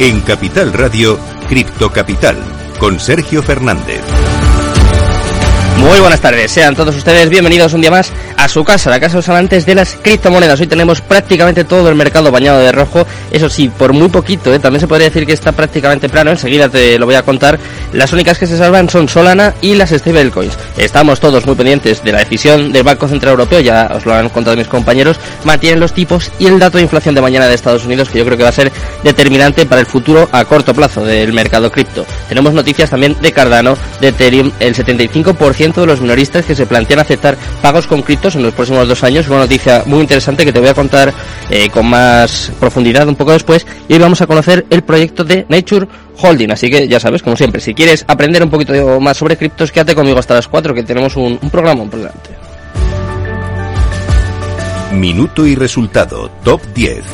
En Capital Radio, Cripto Capital, con Sergio Fernández. Muy buenas tardes, sean todos ustedes bienvenidos un día más a su casa, la casa de los amantes de las criptomonedas. Hoy tenemos prácticamente todo el mercado bañado de rojo, eso sí, por muy poquito, ¿eh? también se podría decir que está prácticamente plano, enseguida te lo voy a contar. Las únicas que se salvan son Solana y las stablecoins. Estamos todos muy pendientes de la decisión del Banco Central Europeo, ya os lo han contado mis compañeros, mantienen los tipos y el dato de inflación de mañana de Estados Unidos, que yo creo que va a ser determinante para el futuro a corto plazo del mercado cripto. Tenemos noticias también de Cardano, de Ethereum, el 75% de los minoristas que se plantean aceptar pagos con en los próximos dos años. Una noticia muy interesante que te voy a contar eh, con más profundidad un poco después. Y hoy vamos a conocer el proyecto de Nature Holding. Así que ya sabes, como siempre, si quieres aprender un poquito más sobre criptos, quédate conmigo hasta las 4 que tenemos un, un programa por delante. Minuto y resultado, top 10.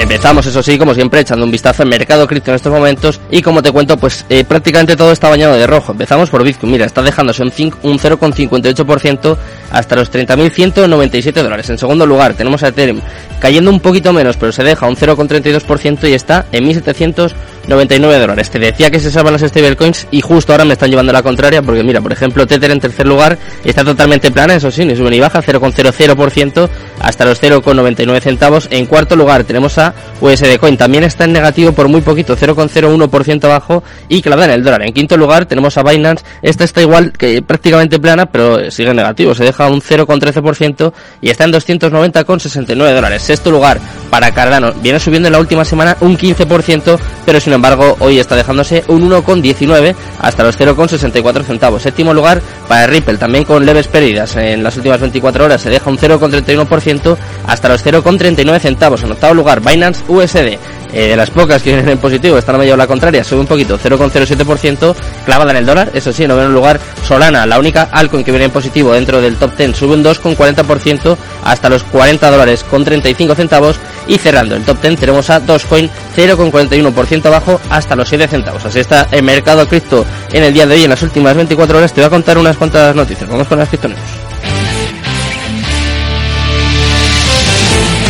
Empezamos, eso sí, como siempre, echando un vistazo al mercado cripto en estos momentos y como te cuento, pues eh, prácticamente todo está bañado de rojo. Empezamos por Bitcoin, mira, está dejándose un, un 0,58% hasta los 30.197 dólares. En segundo lugar, tenemos a Ethereum cayendo un poquito menos, pero se deja un 0,32% y está en 1.700 99 dólares. Te decía que se salvan las stablecoins y justo ahora me están llevando la contraria porque mira, por ejemplo, Tether en tercer lugar está totalmente plana, eso sí, ni sube ni baja, 0,00% hasta los 0,99 centavos. En cuarto lugar tenemos a USD Coin, también está en negativo por muy poquito, 0,01% abajo y clavada en el dólar. En quinto lugar tenemos a Binance, esta está igual que prácticamente plana, pero sigue en negativo, se deja un 0,13% y está en 290,69 dólares. Sexto lugar para Cardano, viene subiendo en la última semana un 15%, pero sin embargo hoy está dejándose un 1,19 hasta los 0,64 centavos. Séptimo lugar para Ripple, también con leves pérdidas. En las últimas 24 horas, se deja un 0,31% hasta los 0,39 centavos. En octavo lugar, Binance USD, eh, de las pocas que vienen en positivo, están a medio la contraria, sube un poquito, 0,07%, clavada en el dólar, eso sí, en noveno lugar, Solana, la única altcoin que viene en positivo dentro del top 10, sube un 2,40% hasta los 40 dólares con 35 centavos, y cerrando el top 10 tenemos a Dogecoin 0,41% abajo hasta los 7 centavos. Así está el mercado cripto en el día de hoy, en las últimas 24 horas, te voy a contar unas cuantas noticias. Vamos con las criptonews.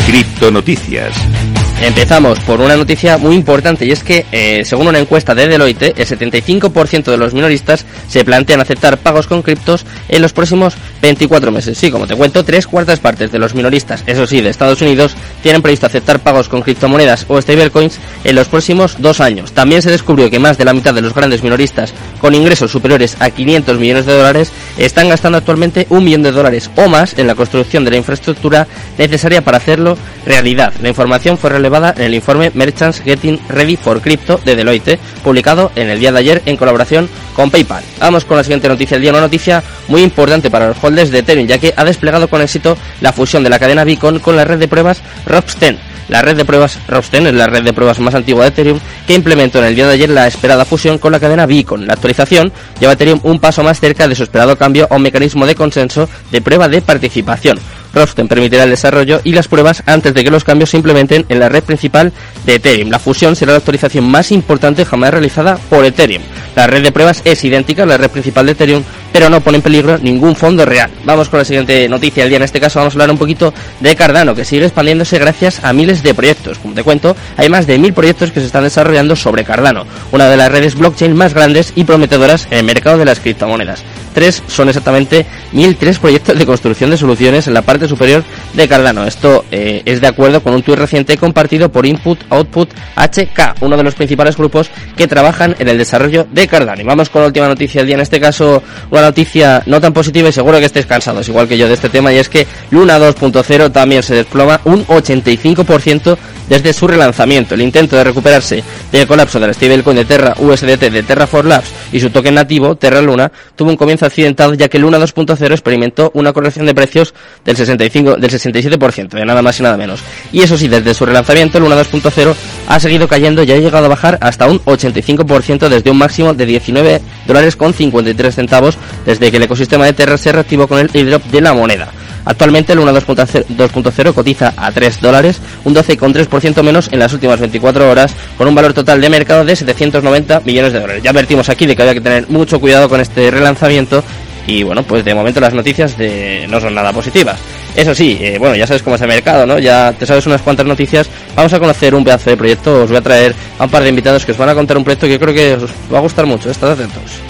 Cripto Noticias. Empezamos por una noticia muy importante y es que, eh, según una encuesta de Deloitte, el 75% de los minoristas se plantean aceptar pagos con criptos en los próximos 24 meses. Sí, como te cuento, tres cuartas partes de los minoristas, eso sí, de Estados Unidos, tienen previsto aceptar pagos con criptomonedas o stablecoins en los próximos dos años. También se descubrió que más de la mitad de los grandes minoristas con ingresos superiores a 500 millones de dólares están gastando actualmente un millón de dólares o más en la construcción de la infraestructura necesaria para hacerlo realidad. La información fue en el informe Merchants Getting Ready for Crypto de Deloitte, publicado en el día de ayer en colaboración con PayPal. Vamos con la siguiente noticia del día, una noticia muy importante para los holders de Ethereum, ya que ha desplegado con éxito la fusión de la cadena Beacon con la red de pruebas Ropsten. La red de pruebas Ropsten es la red de pruebas más antigua de Ethereum que implementó en el día de ayer la esperada fusión con la cadena Beacon. La actualización lleva a Ethereum un paso más cerca de su esperado cambio a un mecanismo de consenso de prueba de participación. Ropsten permitirá el desarrollo y las pruebas antes de que los cambios se implementen en la red principal de Ethereum. La fusión será la actualización más importante jamás realizada por Ethereum. La red de pruebas es idéntica a la red principal de Ethereum, pero no pone en peligro ningún fondo real. Vamos con la siguiente noticia del día. En este caso vamos a hablar un poquito de Cardano, que sigue expandiéndose gracias a miles de proyectos. Como te cuento, hay más de mil proyectos que se están desarrollando sobre Cardano, una de las redes blockchain más grandes y prometedoras en el mercado de las criptomonedas. Tres son exactamente mil tres proyectos de construcción de soluciones en la parte superior de Cardano. Esto eh, es de acuerdo con un tuit reciente compartido por Input Output HK, uno de los principales grupos que trabajan en el desarrollo de Cardano. Y vamos con la última noticia del día, en este caso una noticia no tan positiva y seguro que estéis cansados, igual que yo, de este tema, y es que Luna 2.0 también se desploma un 85% desde su relanzamiento. El intento de recuperarse del colapso del stablecoin de Terra USDT de Terra for Labs y su token nativo, Terra Luna, tuvo un comienzo accidentado ya que Luna 2.0 experimentó una corrección de precios del 65, del 67%, de nada más y nada menos. Y eso sí, desde su relanzamiento, Luna 2.0 ha seguido cayendo y ha llegado a bajar hasta un 85% desde un máximo de 19 dólares con 53 centavos desde que el ecosistema de Terra se reactivó con el airdrop de la moneda. Actualmente Luna 2.0 cotiza a 3 dólares, un 12,3% menos en las últimas 24 horas, con un valor total de mercado de 790 millones de dólares. Ya advertimos aquí de que había que tener mucho cuidado con este relanzamiento y bueno, pues de momento las noticias de... no son nada positivas. Eso sí, eh, bueno, ya sabes cómo es el mercado, ¿no? Ya te sabes unas cuantas noticias. Vamos a conocer un pedazo de proyecto. Os voy a traer a un par de invitados que os van a contar un proyecto que creo que os va a gustar mucho. Estad atentos.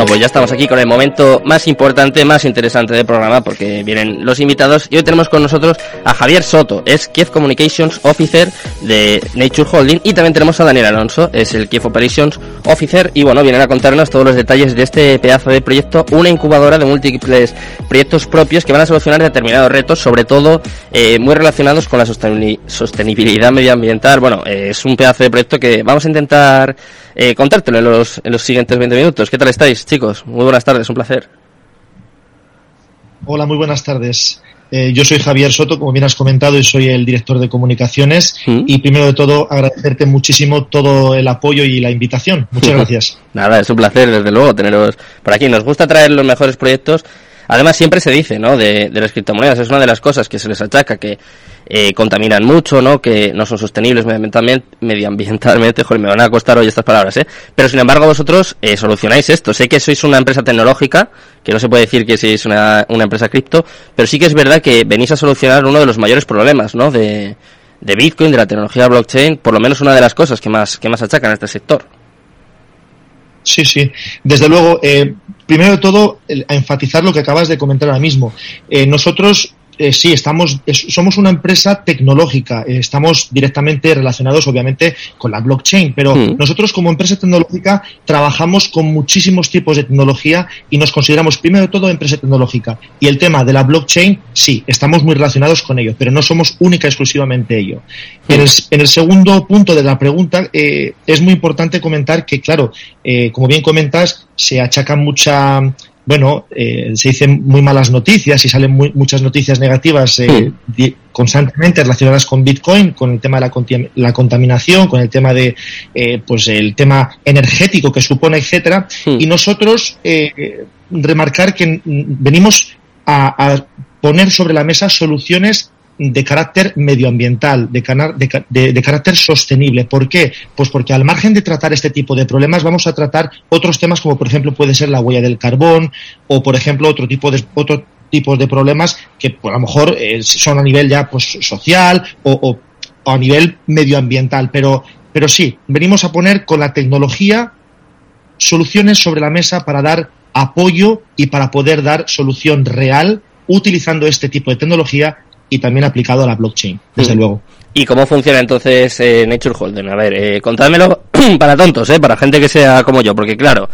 Bueno, pues ya estamos aquí con el momento más importante, más interesante del programa, porque vienen los invitados. Y hoy tenemos con nosotros a Javier Soto, es Chief Communications Officer de Nature Holding. Y también tenemos a Daniel Alonso, es el Chief Operations Officer. Y bueno, vienen a contarnos todos los detalles de este pedazo de proyecto, una incubadora de múltiples proyectos propios que van a solucionar determinados retos, sobre todo eh, muy relacionados con la sostenibilidad medioambiental. Bueno, eh, es un pedazo de proyecto que vamos a intentar eh, contártelo en los, en los siguientes 20 minutos. ¿Qué tal estáis, chicos? Muy buenas tardes, un placer. Hola, muy buenas tardes. Eh, yo soy Javier Soto, como bien has comentado, y soy el director de comunicaciones. ¿Mm? Y primero de todo, agradecerte muchísimo todo el apoyo y la invitación. Muchas gracias. Nada, es un placer, desde luego, teneros por aquí. Nos gusta traer los mejores proyectos. Además, siempre se dice, ¿no? De, de las criptomonedas, es una de las cosas que se les achaca, que eh, contaminan mucho, ¿no? Que no son sostenibles medioambientalmente, joder, me van a costar hoy estas palabras, ¿eh? Pero sin embargo vosotros eh, solucionáis esto. Sé que sois una empresa tecnológica, que no se puede decir que sois una, una empresa cripto, pero sí que es verdad que venís a solucionar uno de los mayores problemas, ¿no? De, de Bitcoin, de la tecnología blockchain, por lo menos una de las cosas que más, que más achacan a este sector. Sí, sí. Desde luego, eh, primero de todo, a enfatizar lo que acabas de comentar ahora mismo. Eh, nosotros eh, sí, estamos, somos una empresa tecnológica, eh, estamos directamente relacionados obviamente con la blockchain, pero mm. nosotros como empresa tecnológica trabajamos con muchísimos tipos de tecnología y nos consideramos primero de todo empresa tecnológica. Y el tema de la blockchain, sí, estamos muy relacionados con ello, pero no somos única y exclusivamente ello. En, el, segundo punto de la pregunta, eh, es muy importante comentar que, claro, como bien comentas, se achaca mucha bueno, eh, se dicen muy malas noticias y salen muchas noticias negativas eh, constantemente relacionadas con Bitcoin, con el tema de la, contaminación, con el tema de, eh, pues el tema energético que supone, etcétera. Y nosotros remarcar que venimos a poner sobre la mesa soluciones de carácter medioambiental, de, de, carácter sostenible. ¿Por qué? Pues porque al margen de tratar este tipo de problemas vamos a tratar otros temas como por ejemplo puede ser la huella del carbón o por ejemplo otro tipo de otro tipos de problemas que pues, a lo mejor eh, son a nivel ya pues social o, a nivel medioambiental. Pero, pero sí, venimos a poner con la tecnología soluciones sobre la mesa para dar apoyo y para poder dar solución real utilizando este tipo de tecnología y también aplicado a la blockchain, desde mm. luego. ¿Y cómo funciona entonces eh, Nature Holding? A ver, eh, contádmelo para tontos, ¿eh? para gente que sea como yo, porque claro,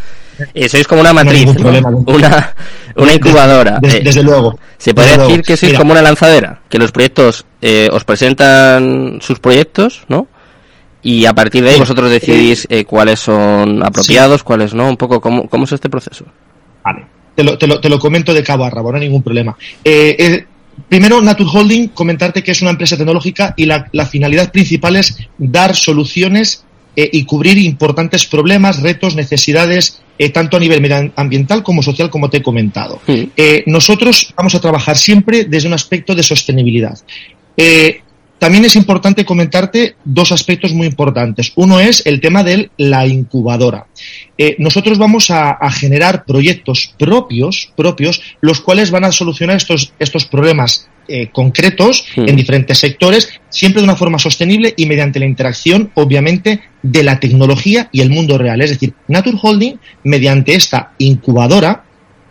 eh, sois como una matriz, una, una incubadora. Desde, luego. ¿Se puede decir que sois como una lanzadera? Que los proyectos os presentan sus proyectos, ¿no? Y a partir de ahí vosotros decidís cuáles son apropiados, cuáles no, un poco cómo, cómo es este proceso. Vale, te lo, te lo, te lo comento de cabo a rabo, no hay ningún problema. Eh, Primero, Nature Holding, comentarte que es una empresa tecnológica y la, finalidad principal es dar soluciones eh, y cubrir importantes problemas, retos, necesidades, eh, tanto a nivel medioambiental como social, como te he comentado. Eh, nosotros vamos a trabajar siempre desde un aspecto de sostenibilidad. También es importante comentarte dos aspectos muy importantes. Uno es el tema de la incubadora. Eh, nosotros vamos a, generar proyectos propios, propios, los cuales van a solucionar estos, estos problemas eh, concretos en hmm. diferentes sectores, siempre de una forma sostenible y mediante la interacción, obviamente, de la tecnología y el mundo real. Es decir, Nature Holding, mediante esta incubadora,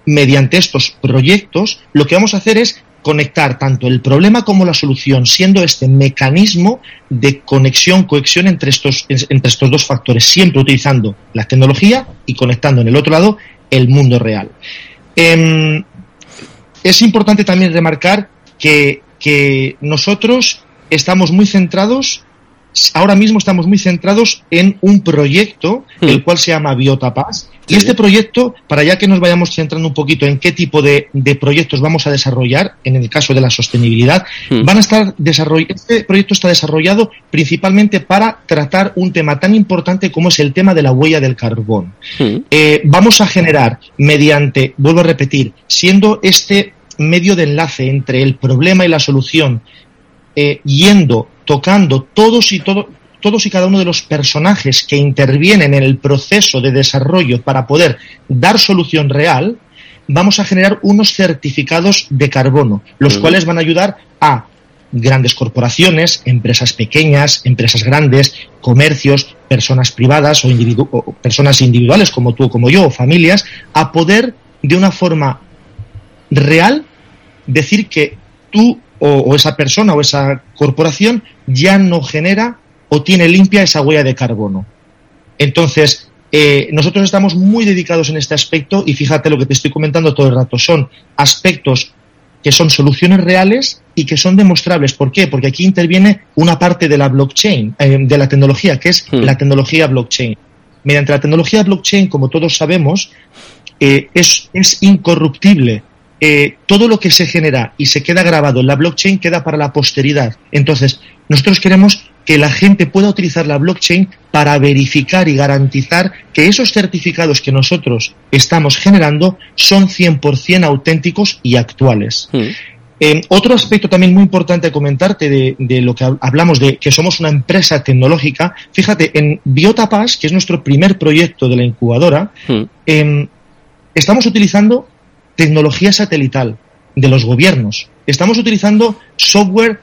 mediante estos proyectos, lo que vamos a hacer es conectar tanto el problema como la solución, siendo este mecanismo de conexión, cohesión entre estos, entre estos dos factores, siempre utilizando la tecnología y conectando en el otro lado el mundo real. Em, es importante también remarcar que, que nosotros estamos muy centrados ahora mismo estamos muy centrados en un proyecto, hmm. el cual se llama Biotapas. Y este proyecto, para ya que nos vayamos centrando un poquito en qué tipo de, proyectos vamos a desarrollar, en el caso de la sostenibilidad, hmm. van a estar este proyecto está desarrollado principalmente para tratar un tema tan importante como es el tema de la huella del carbón. Hmm. Eh, vamos a generar mediante, vuelvo a repetir, siendo este medio de enlace entre el problema y la solución, eh, yendo tocando todos y todo, todos y cada uno de los personajes que intervienen en el proceso de desarrollo para poder dar solución real, vamos a generar unos certificados de carbono, los cuales van a ayudar a grandes corporaciones, empresas pequeñas, empresas grandes, comercios, personas privadas o, o, personas individuales como tú o como yo, o familias, a poder de una forma real decir que tú o, esa persona o esa corporación ya no genera o tiene limpia esa huella de carbono. Entonces, eh, nosotros estamos muy dedicados en este aspecto y fíjate lo que te estoy comentando todo el rato, son aspectos que son soluciones reales y que son demostrables. ¿Por qué? Porque aquí interviene una parte de la blockchain, eh, de la tecnología, que es hmm. la tecnología blockchain. Mediante la tecnología blockchain, como todos sabemos, eh, es, es incorruptible eh, todo lo que se genera y se queda grabado en la blockchain queda para la posteridad. Entonces, nosotros queremos que la gente pueda utilizar la blockchain para verificar y garantizar que esos certificados que nosotros estamos generando son 100% auténticos y actuales. Hmm. Eh, otro aspecto también muy importante a comentarte de, lo que hablamos de que somos una empresa tecnológica, fíjate, en Biotapas, que es nuestro primer proyecto de la incubadora, hmm. em, estamos utilizando tecnología satelital de los gobiernos. Estamos utilizando software,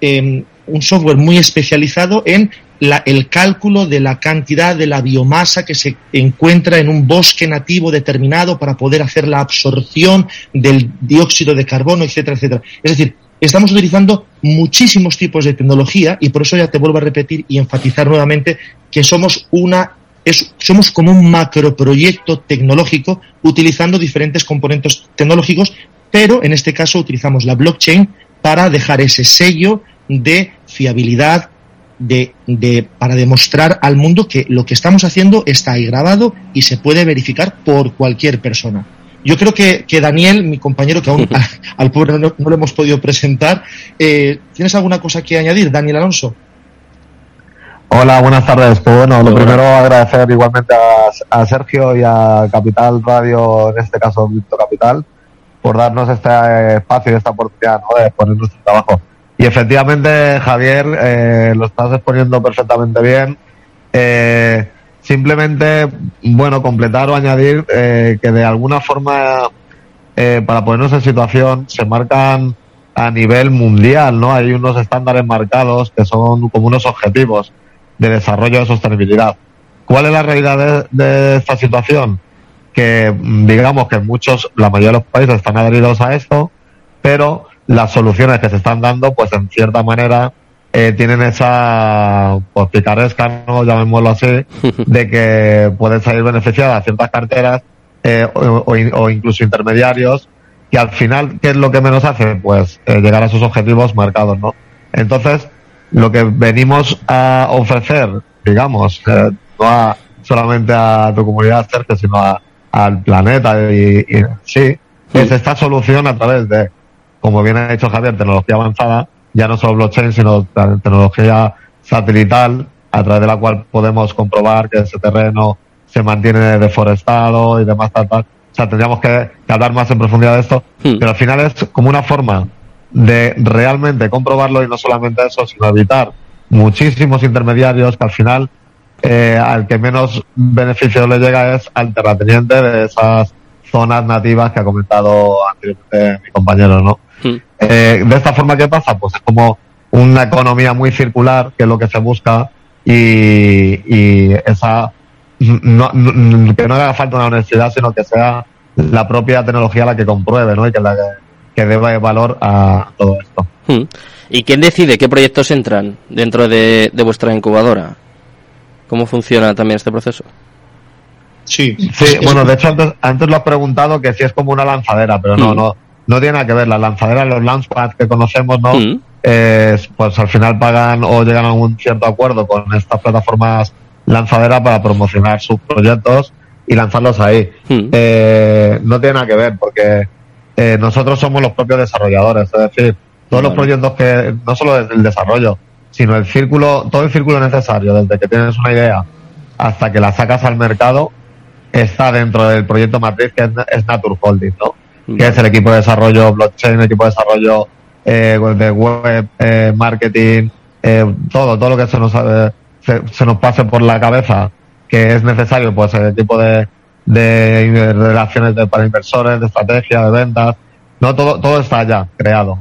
em, un software muy especializado en el cálculo de la cantidad de la biomasa que se encuentra en un bosque nativo determinado para poder hacer la absorción del dióxido de carbono, etcétera, etcétera. Es decir, estamos utilizando muchísimos tipos de tecnología y por eso ya te vuelvo a repetir y enfatizar nuevamente que somos una somos como un macroproyecto tecnológico utilizando diferentes componentes tecnológicos, pero en este caso utilizamos la blockchain para dejar ese sello de fiabilidad, de, de, para demostrar al mundo que lo que estamos haciendo está ahí grabado y se puede verificar por cualquier persona. Yo creo que, que Daniel, mi compañero, que aún al pobre no, lo hemos podido presentar, eh, ¿tienes alguna cosa que añadir, Daniel Alonso? Hola, buenas tardes. Pues bueno, lo primero agradecer igualmente a, Sergio y a Capital Radio, en este caso Víctor Capital, por darnos este espacio y esta oportunidad de exponer nuestro trabajo. Y efectivamente, Javier, eh, lo estás exponiendo perfectamente bien. Eh, simplemente, bueno, completar o añadir eh, que de alguna forma, para ponernos en situación, se marcan a nivel mundial, ¿no? Hay unos estándares marcados que son como unos objetivos de desarrollo de sostenibilidad. ¿Cuál es la realidad de, esta situación? Que mm, digamos que muchos, la mayoría de los países están adheridos a esto, pero las soluciones que se están dando, pues en cierta manera, eh, tienen esa pues, picaresca, ¿no? llamémoslo así, de que pueden salir beneficiadas ciertas carteras eh, o, incluso intermediarios, que al final, ¿qué es lo que menos hace? Pues eh, llegar a sus objetivos marcados, ¿no? Entonces, lo que venimos a ofrecer, digamos, eh, no solamente a tu comunidad, Sergio, sino al planeta y, sí, es esta solución a través de, como bien ha dicho Javier, tecnología avanzada, ya no solo blockchain, sino tecnología satelital, a través de la cual podemos comprobar que ese terreno se mantiene deforestado y demás, tal, tal. O sea, tendríamos que, hablar más en profundidad de esto, hmm. pero al final es como una forma de realmente comprobarlo y no solamente eso, sino evitar muchísimos intermediarios que al final eh, al que menos beneficio le llega es al terrateniente de esas zonas nativas que ha comentado anteriormente mi compañero, ¿no? Hmm. Eh, de esta forma, ¿qué pasa? Pues es como una economía muy circular, que es lo que se busca, y, y esa, no, que no haga falta una universidad, sino que sea la propia tecnología la que compruebe, ¿no? Y que la que que dé valor a todo esto. Hmm. ¿Y quién decide qué proyectos entran dentro de, vuestra incubadora? ¿Cómo funciona también este proceso? Sí, sí bueno, de hecho antes, lo has preguntado que si es como una lanzadera, pero no, hmm. no, no tiene nada que ver. Las lanzaderas, los launchpads que conocemos, ¿no? Hmm. pues al final pagan o llegan a un cierto acuerdo con estas plataformas lanzaderas para promocionar sus proyectos y lanzarlos ahí. Eh, no tiene nada que ver porque eh, nosotros somos los propios desarrolladores, es decir, todos los proyectos que, no solo desde el desarrollo, sino el círculo, todo el círculo necesario, desde que tienes una idea hasta que la sacas al mercado, está dentro del proyecto matriz que es, Nature Holding, ¿no? Que es el equipo de desarrollo blockchain, el equipo de desarrollo eh, de web, eh, marketing, eh, todo, todo lo que se nos, se, se, nos pase por la cabeza que es necesario, pues el equipo de, de relaciones de, para inversores, de estrategia, de ventas, no todo, todo está ya creado.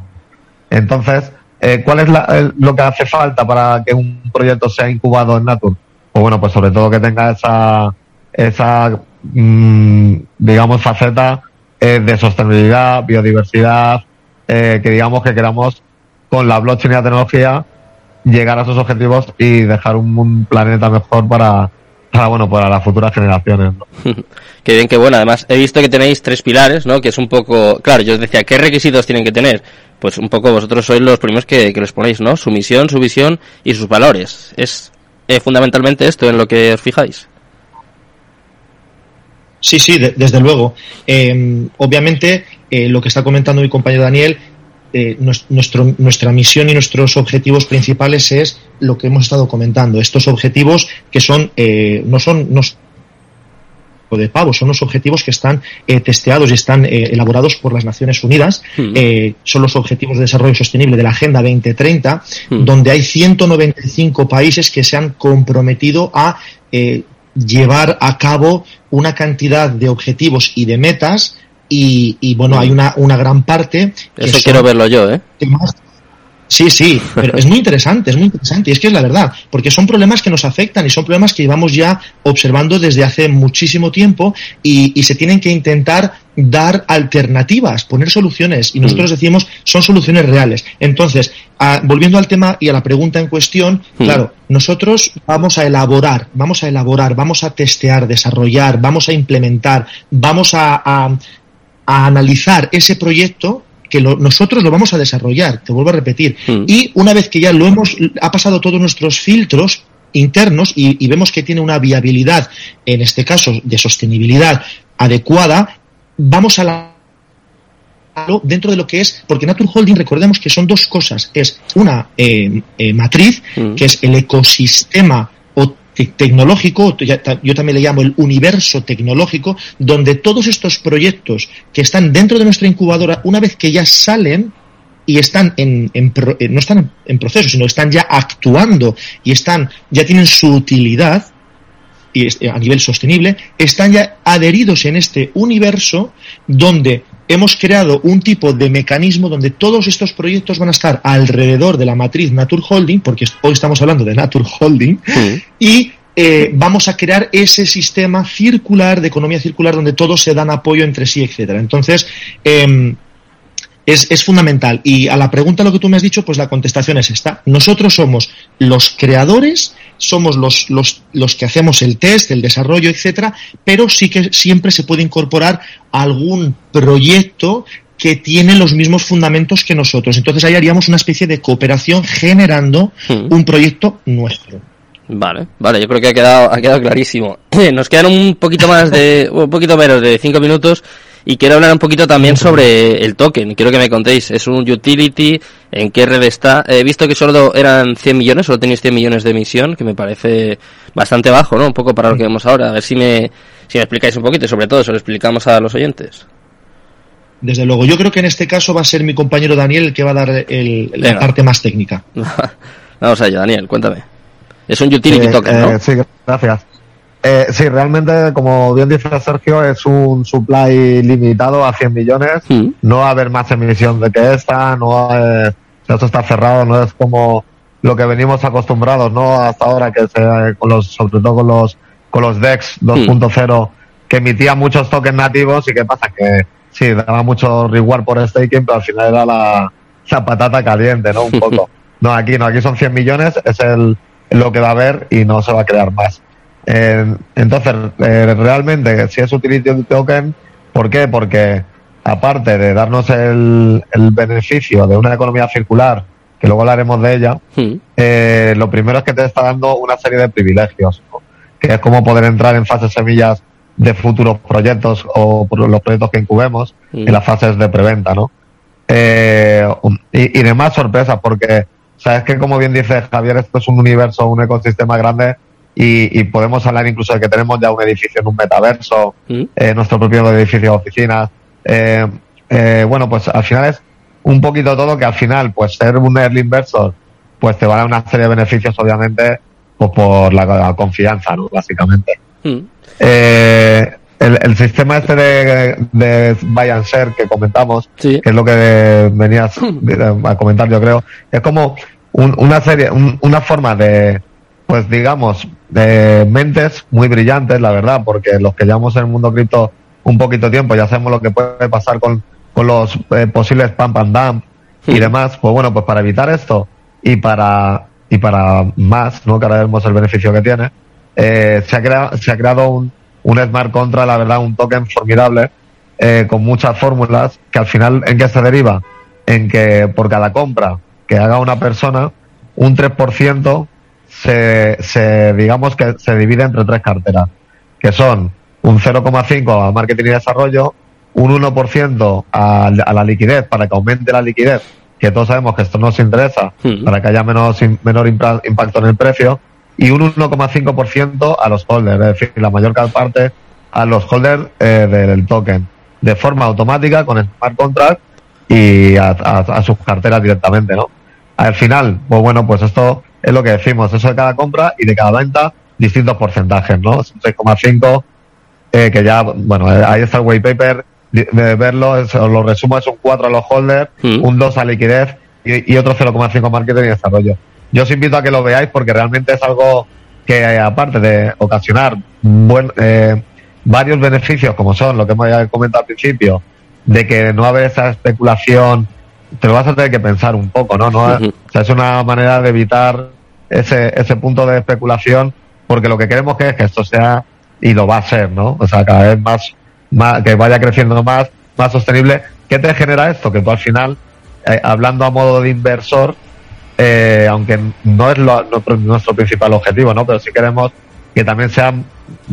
Entonces, eh, ¿cuál es lo que hace falta para que un proyecto sea incubado en Natur? Pues bueno, pues sobre todo que tenga esa, esa mm, digamos, faceta eh, de sostenibilidad, biodiversidad, eh, que digamos que queramos con la blockchain y la tecnología llegar a esos objetivos y dejar un, planeta mejor para, para bueno para las futuras generaciones qué bien qué bueno además he visto que tenéis tres pilares no que es un poco claro yo os decía qué requisitos tienen que tener pues un poco vosotros sois los primeros que, que les ponéis, ¿no? Su misión, su visión y sus valores. ¿Es eh, fundamentalmente esto en lo que os fijáis? Sí, sí, desde luego. Em, obviamente, eh, lo que está comentando mi compañero Daniel, eh, nuestro, nuestra misión y nuestros objetivos principales es lo que hemos estado comentando. Estos objetivos que son, no son, no de pavo. Son los objetivos que están eh, testeados y están eh, elaborados por las Naciones Unidas. Hmm. Eh, son los objetivos de desarrollo sostenible de la Agenda 2030, hmm. donde hay 195 países que se han comprometido a llevar a cabo una cantidad de objetivos y de metas y, bueno, hmm. hay una, una gran parte. Eso quiero verlo yo, ¿eh? Sí, sí, pero es muy interesante, es muy interesante. Y es que es la verdad, porque son problemas que nos afectan y son problemas que llevamos ya observando desde hace muchísimo tiempo y, se tienen que intentar dar alternativas, poner soluciones. Y nosotros mm. decimos, son soluciones reales. Entonces, volviendo al tema y a la pregunta en cuestión, mm. claro, nosotros vamos a elaborar, vamos a elaborar, vamos a testear, desarrollar, vamos a implementar, vamos a analizar ese proyecto que nosotros lo vamos a desarrollar, te vuelvo a repetir. Mm. Y una vez que ya lo hemos, ha pasado todos nuestros filtros internos y, vemos que tiene una viabilidad, en este caso de sostenibilidad adecuada, vamos a la dentro de lo que es, porque Nature Holding, recordemos que son dos cosas, es una eh, eh, matriz, mm. que es el ecosistema tecnológico, yo también le llamo el universo tecnológico, donde todos estos proyectos que están dentro de nuestra incubadora, una vez que ya salen y están en, eh, no están en proceso, sino están ya actuando y están, ya tienen su utilidad, y eh, a nivel sostenible, están ya adheridos en este universo donde hemos creado un tipo de mecanismo donde todos estos proyectos van a estar alrededor de la matriz Nature Holding, porque hoy estamos hablando de Nature Holding, y eh, vamos a crear ese sistema circular, de economía circular, donde todos se dan apoyo entre sí, etcétera. Entonces, em, es, fundamental. Y a la pregunta lo que tú me has dicho, pues la contestación es esta. Nosotros somos los creadores, somos los, los, los que hacemos el test, el desarrollo, etcétera, pero sí que siempre se puede incorporar algún proyecto que tiene los mismos fundamentos que nosotros. Entonces ahí haríamos una especie de cooperación generando hmm. un proyecto nuestro. Vale, vale, yo creo que ha quedado, ha quedado clarísimo. Nos quedan un poquito más de, un poquito menos de cinco minutos y quiero hablar un poquito también sobre el token. Quiero que me contéis, ¿es un utility? ¿En qué red está? He visto que solo eran 100 millones, solo tenéis 100 millones de emisión, que me parece bastante bajo, ¿no? Un poco para lo que vemos ahora. A ver si me, si me explicáis un poquito y sobre todo se lo explicamos a los oyentes. Desde luego, yo creo que en este caso va a ser mi compañero Daniel el que va a dar el, la parte más técnica. Vamos allá, Daniel, cuéntame. Es un utility eh, token, ¿no? Eh, sí, gracias. Eh, sí, realmente, como bien dice Sergio, es un supply limitado a 100 millones. Mm. No va a haber más emisión de que esta, no esto está cerrado, no es como lo que venimos acostumbrados, ¿no? Hasta ahora, que se, con los, sobre todo con los, con los DEX 2.0, mm. que emitían muchos tokens nativos y qué pasa, que sí, daba mucho reward por staking, pero al final era la, la patata caliente, ¿no? Un poco. No, aquí no, aquí son 100 millones, es el, lo que va a haber y no se va a crear más. Eh, entonces, eh, realmente, si es utility token, ¿por qué? Porque aparte de darnos el, el beneficio de una economía circular, que luego hablaremos de ella, Hmm. eh, lo primero es que te está dando una serie de privilegios, ¿no? que es como poder entrar en fases semillas de futuros proyectos o por los proyectos que incubemos Mm. en las fases de preventa, ¿no? Eh, y, y demás sorpresas, porque sabes que como bien dice Javier, esto es un universo, un ecosistema grande y, y podemos hablar incluso de que tenemos ya un edificio en un metaverso, Mm. eh, nuestro propio edificio de oficinas. Eh, eh, bueno, pues al final es un poquito todo que al final, pues ser un early inversor, pues te va a dar una serie de beneficios, obviamente, pues por la, la confianza, ¿no? Básicamente. Mm. Eh, el, el sistema este de, de buy and share que comentamos, Sí. que es lo que venías a comentar, yo creo, es como un- una serie, un- una forma de, pues digamos, de mentes muy brillantes, la verdad, porque los que llevamos en el mundo cripto un poquito tiempo ya sabemos lo que puede pasar con, con los eh, posibles pump and dump y demás, pues bueno, pues para evitar esto y para y para más, ¿no? Que ahora vemos el beneficio que tiene, eh, se, ha crea- se ha creado un, un smart contract, la verdad, un token formidable, eh, con muchas fórmulas, que al final, ¿en qué se deriva? En que por cada compra que haga una persona, un 3% se, se, digamos que se divide entre tres carteras, que son un 0,5 a marketing y desarrollo, un 1% a, a la liquidez, para que aumente la liquidez, que todos sabemos que esto nos interesa, Hmm. para que haya menos, menor impra- impacto en el precio, y un 1,5% a los holders, es decir, la mayor parte a los holders eh, del token, de forma automática con smart contract y a, a- a sus carteras directamente, ¿no? Al final, pues bueno, pues esto es lo que decimos, eso de cada compra y de cada venta, distintos porcentajes, ¿no? Es un 6,5, eh, que ya, bueno, eh, ahí está el white paper, de, verlo, es- lo resumo, es un 4 a los holders, Mm. un 2 a liquidez y, y otro 0,5 a marketing y desarrollo. Yo os invito a que lo veáis porque realmente es algo que, eh, aparte de ocasionar buen, eh, varios beneficios, como son lo que hemos comentado al principio, de que no haber esa especulación, te lo vas a tener que pensar un poco, ¿no? no. O sea, es una manera de evitar ese, ese punto de especulación, porque lo que queremos que es que esto sea, y lo va a ser, ¿no? O sea, cada vez más, más que vaya creciendo más, más sostenible. ¿Qué te genera esto? Que tú al final, eh, hablando a modo de inversor, eh, aunque no es lo- nuestro, nuestro principal objetivo, ¿no? Pero sí queremos que también sea,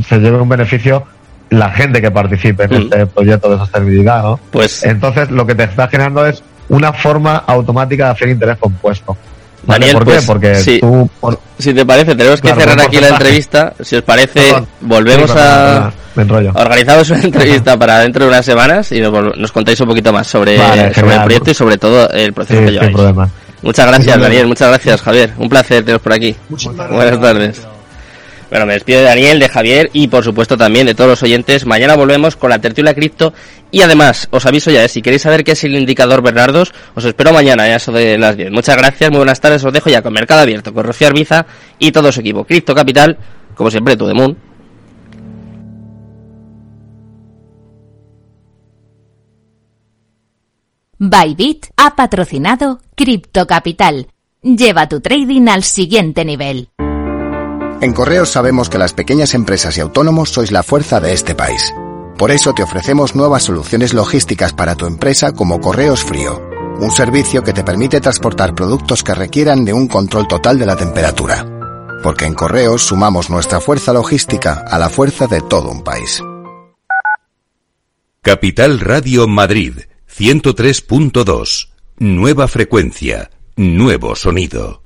se lleve un beneficio la gente que participe en Mm. este proyecto de sostenibilidad, ¿no? Pues, Entonces, lo que te está generando es una forma automática de hacer interés compuesto. Daniel, ¿Por pues, qué? Porque sí. tú, por- si te parece, tenemos que Claro, cerrar aquí la entrevista. Si os parece, Perdón. volvemos a... enrollo. Organizamos una entrevista para dentro de unas semanas y nos, nos contáis un poquito más sobre, Vale, sobre el proyecto y sobre todo el proceso Sí, que lleváis. problema. Muchas gracias, Daniel. Muchas gracias, Javier. Un placer teneros por aquí. Muchísimas Buenas gracias. tardes. Bueno, me despido de Daniel, de Javier y por supuesto también de todos los oyentes. Mañana volvemos con la tertulia cripto y además os aviso ya, eh, si queréis saber qué es el indicador Bernardos, os espero mañana a eso de las 10. Muchas gracias, muy buenas tardes, os dejo ya con Mercado Abierto, con Rocío Arbiza y todo su equipo. Cripto Capital, como siempre, tu Moon. Bybit ha patrocinado Crypto Capital. Lleva tu trading al siguiente nivel. En Correos sabemos que las pequeñas empresas y autónomos sois la fuerza de este país. Por eso te ofrecemos nuevas soluciones logísticas para tu empresa como Correos Frío, un servicio que te permite transportar productos que requieran de un control total de la temperatura. Porque en Correos sumamos nuestra fuerza logística a la fuerza de todo un país. Capital Radio Madrid 103.2. Nueva frecuencia, nuevo sonido.